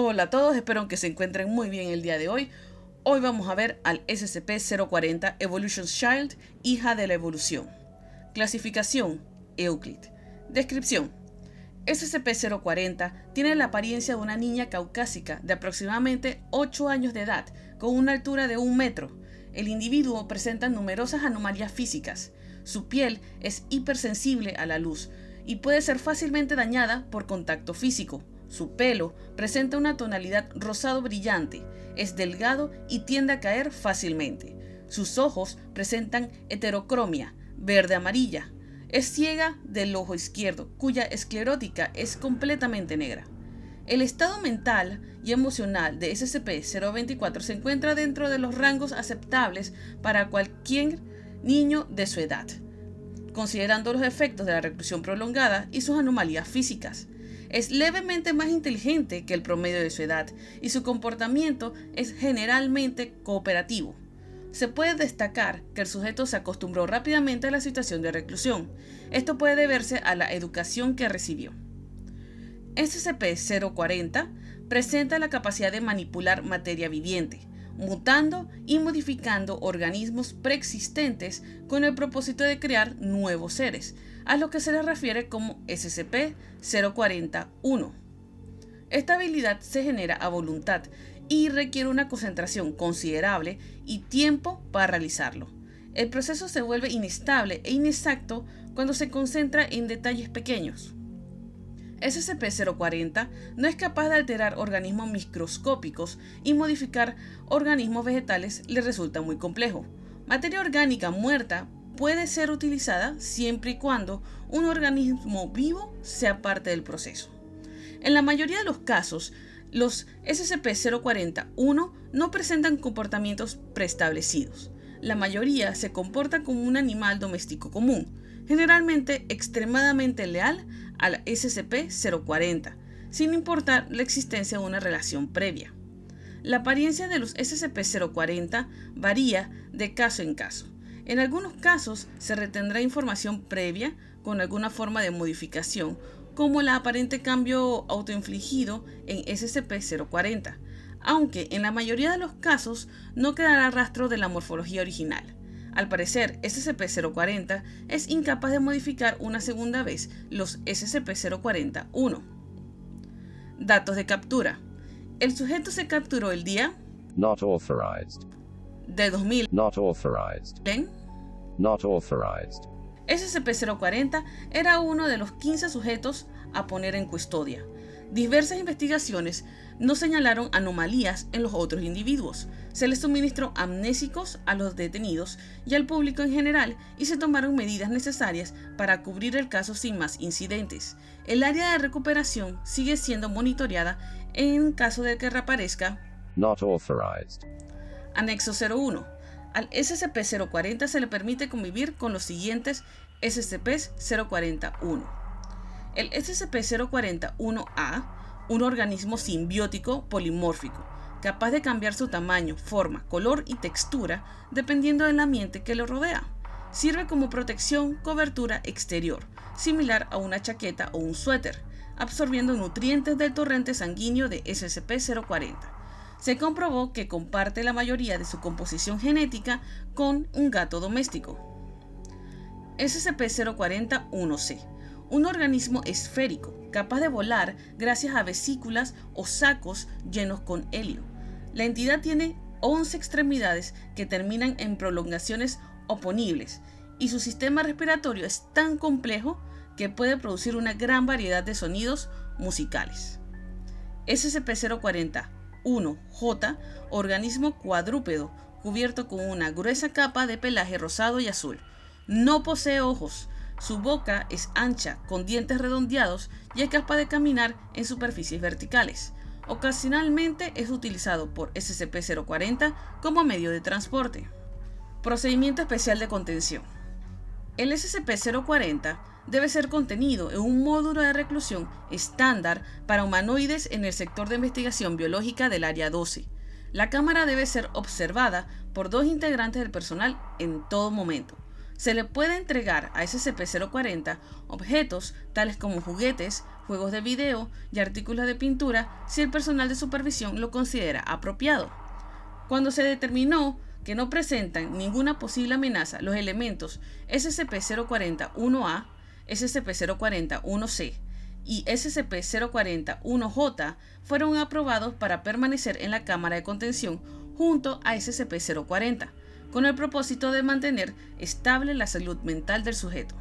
Hola a todos, espero que se encuentren muy bien el día de hoy. Hoy vamos a ver al SCP-040 Evolution Child, hija de la evolución. Clasificación, Euclid. Descripción. SCP-040 tiene la apariencia de una niña caucásica de aproximadamente 8 años de edad, con una altura de 1 metro. El individuo presenta numerosas anomalías físicas. Su piel es hipersensible a la luz y puede ser fácilmente dañada por contacto físico. Su pelo presenta una tonalidad rosado brillante, es delgado y tiende a caer fácilmente. Sus ojos presentan heterocromia, verde-amarilla. Es ciega del ojo izquierdo, cuya esclerótica es completamente negra. El estado mental y emocional de SCP-024 se encuentra dentro de los rangos aceptables para cualquier niño de su edad, considerando los efectos de la reclusión prolongada y sus anomalías físicas. Es levemente más inteligente que el promedio de su edad y su comportamiento es generalmente cooperativo. Se puede destacar que el sujeto se acostumbró rápidamente a la situación de reclusión. Esto puede deberse a la educación que recibió. SCP-040 presenta la capacidad de manipular materia viviente, mutando y modificando organismos preexistentes con el propósito de crear nuevos seres, a lo que se le refiere como SCP-041. Esta habilidad se genera a voluntad y requiere una concentración considerable y tiempo para realizarlo. El proceso se vuelve inestable e inexacto cuando se concentra en detalles pequeños. SCP-040 no es capaz de alterar organismos microscópicos y modificar organismos vegetales le resulta muy complejo. Materia orgánica muerta puede ser utilizada siempre y cuando un organismo vivo sea parte del proceso. En la mayoría de los casos, los SCP-041 no presentan comportamientos preestablecidos. La mayoría se comporta como un animal doméstico común, generalmente extremadamente leal al SCP-040, sin importar la existencia de una relación previa. La apariencia de los SCP-040 varía de caso en caso. En algunos casos se retendrá información previa con alguna forma de modificación, como el aparente cambio autoinfligido en SCP-040, aunque en la mayoría de los casos no quedará rastro de la morfología original. Al parecer, SCP-040 es incapaz de modificar una segunda vez los SCP-040-1. Datos de captura. El sujeto se capturó el día Not authorized. de 2000 Not authorized. en Not authorized. SCP-040 era uno de los 15 sujetos a poner en custodia. Diversas investigaciones no señalaron anomalías en los otros individuos. Se les suministró amnésicos a los detenidos y al público en general y se tomaron medidas necesarias para cubrir el caso sin más incidentes. El área de recuperación sigue siendo monitoreada en caso de que reaparezca Not authorized. Anexo 01. Al SCP-040 se le permite convivir con los siguientes SCP-041. El SCP-041-A, un organismo simbiótico polimórfico, capaz de cambiar su tamaño, forma, color y textura dependiendo del ambiente que lo rodea. Sirve como protección, cobertura exterior, similar a una chaqueta o un suéter, absorbiendo nutrientes del torrente sanguíneo de SCP-040 se comprobó que comparte la mayoría de su composición genética con un gato doméstico. SCP-040-1C, un organismo esférico capaz de volar gracias a vesículas o sacos llenos con helio. La entidad tiene 11 extremidades que terminan en prolongaciones oponibles y su sistema respiratorio es tan complejo que puede producir una gran variedad de sonidos musicales. SCP-040 1J, organismo cuadrúpedo, cubierto con una gruesa capa de pelaje rosado y azul. No posee ojos. Su boca es ancha, con dientes redondeados y es capaz de caminar en superficies verticales. Ocasionalmente es utilizado por SCP-040 como medio de transporte. Procedimiento especial de contención. El SCP-040 debe ser contenido en un módulo de reclusión estándar para humanoides en el sector de investigación biológica del Área 12. La cámara debe ser observada por dos integrantes del personal en todo momento. Se le puede entregar a SCP-040 objetos tales como juguetes, juegos de video y artículos de pintura si el personal de supervisión lo considera apropiado. Cuando se determinó que no presentan ninguna posible amenaza los elementos SCP-040-1A, SCP-040-1C y SCP-040-1J fueron aprobados para permanecer en la cámara de contención junto a SCP-040, con el propósito de mantener estable la salud mental del sujeto.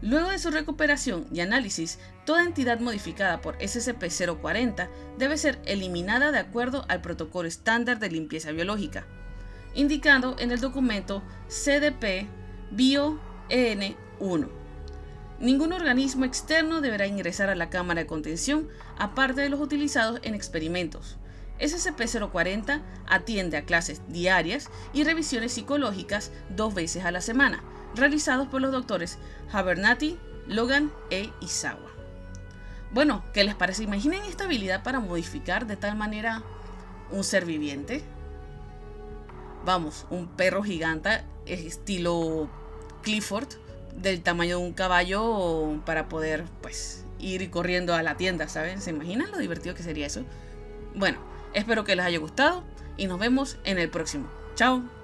Luego de su recuperación y análisis, toda entidad modificada por SCP-040 debe ser eliminada de acuerdo al protocolo estándar de limpieza biológica, indicado en el documento CDP Bio EN1. Ningún organismo externo deberá ingresar a la cámara de contención aparte de los utilizados en experimentos. SCP-040 atiende a clases diarias y revisiones psicológicas dos veces a la semana, realizados por los doctores Habernati, Logan e Isawa. Bueno, ¿qué les parece? Imaginen esta habilidad para modificar de tal manera un ser viviente. Vamos, un perro gigante estilo Clifford, del tamaño de un caballo para poder pues ir corriendo a la tienda, ¿saben? ¿Se imaginan lo divertido que sería eso? Bueno, espero que les haya gustado y nos vemos en el próximo. Chao.